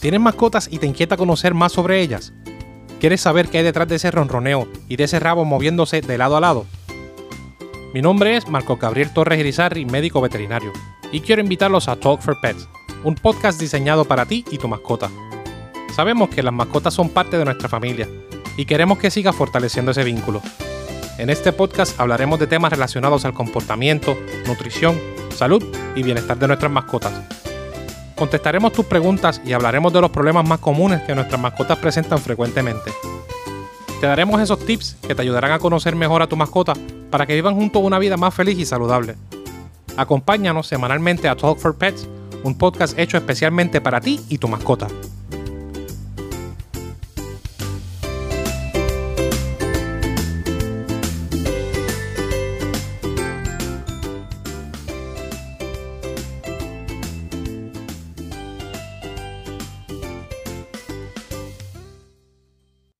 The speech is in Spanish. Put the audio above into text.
¿Tienes mascotas y te inquieta conocer más sobre ellas? ¿Quieres saber qué hay detrás de ese ronroneo y de ese rabo moviéndose de lado a lado? Mi nombre es Marco Gabriel Torres Irizarry, médico veterinario, y quiero invitarlos a Talk for Pets, un podcast diseñado para ti y tu mascota. Sabemos que las mascotas son parte de nuestra familia y queremos que siga fortaleciendo ese vínculo. En este podcast hablaremos de temas relacionados al comportamiento, nutrición, salud y bienestar de nuestras mascotas Contestaremos tus preguntas y hablaremos de los problemas más comunes que nuestras mascotas presentan frecuentemente. Te daremos esos tips que te ayudarán a conocer mejor a tu mascota para que vivan juntos una vida más feliz y saludable. Acompáñanos semanalmente a Talk for Pets, un podcast hecho especialmente para ti y tu mascota.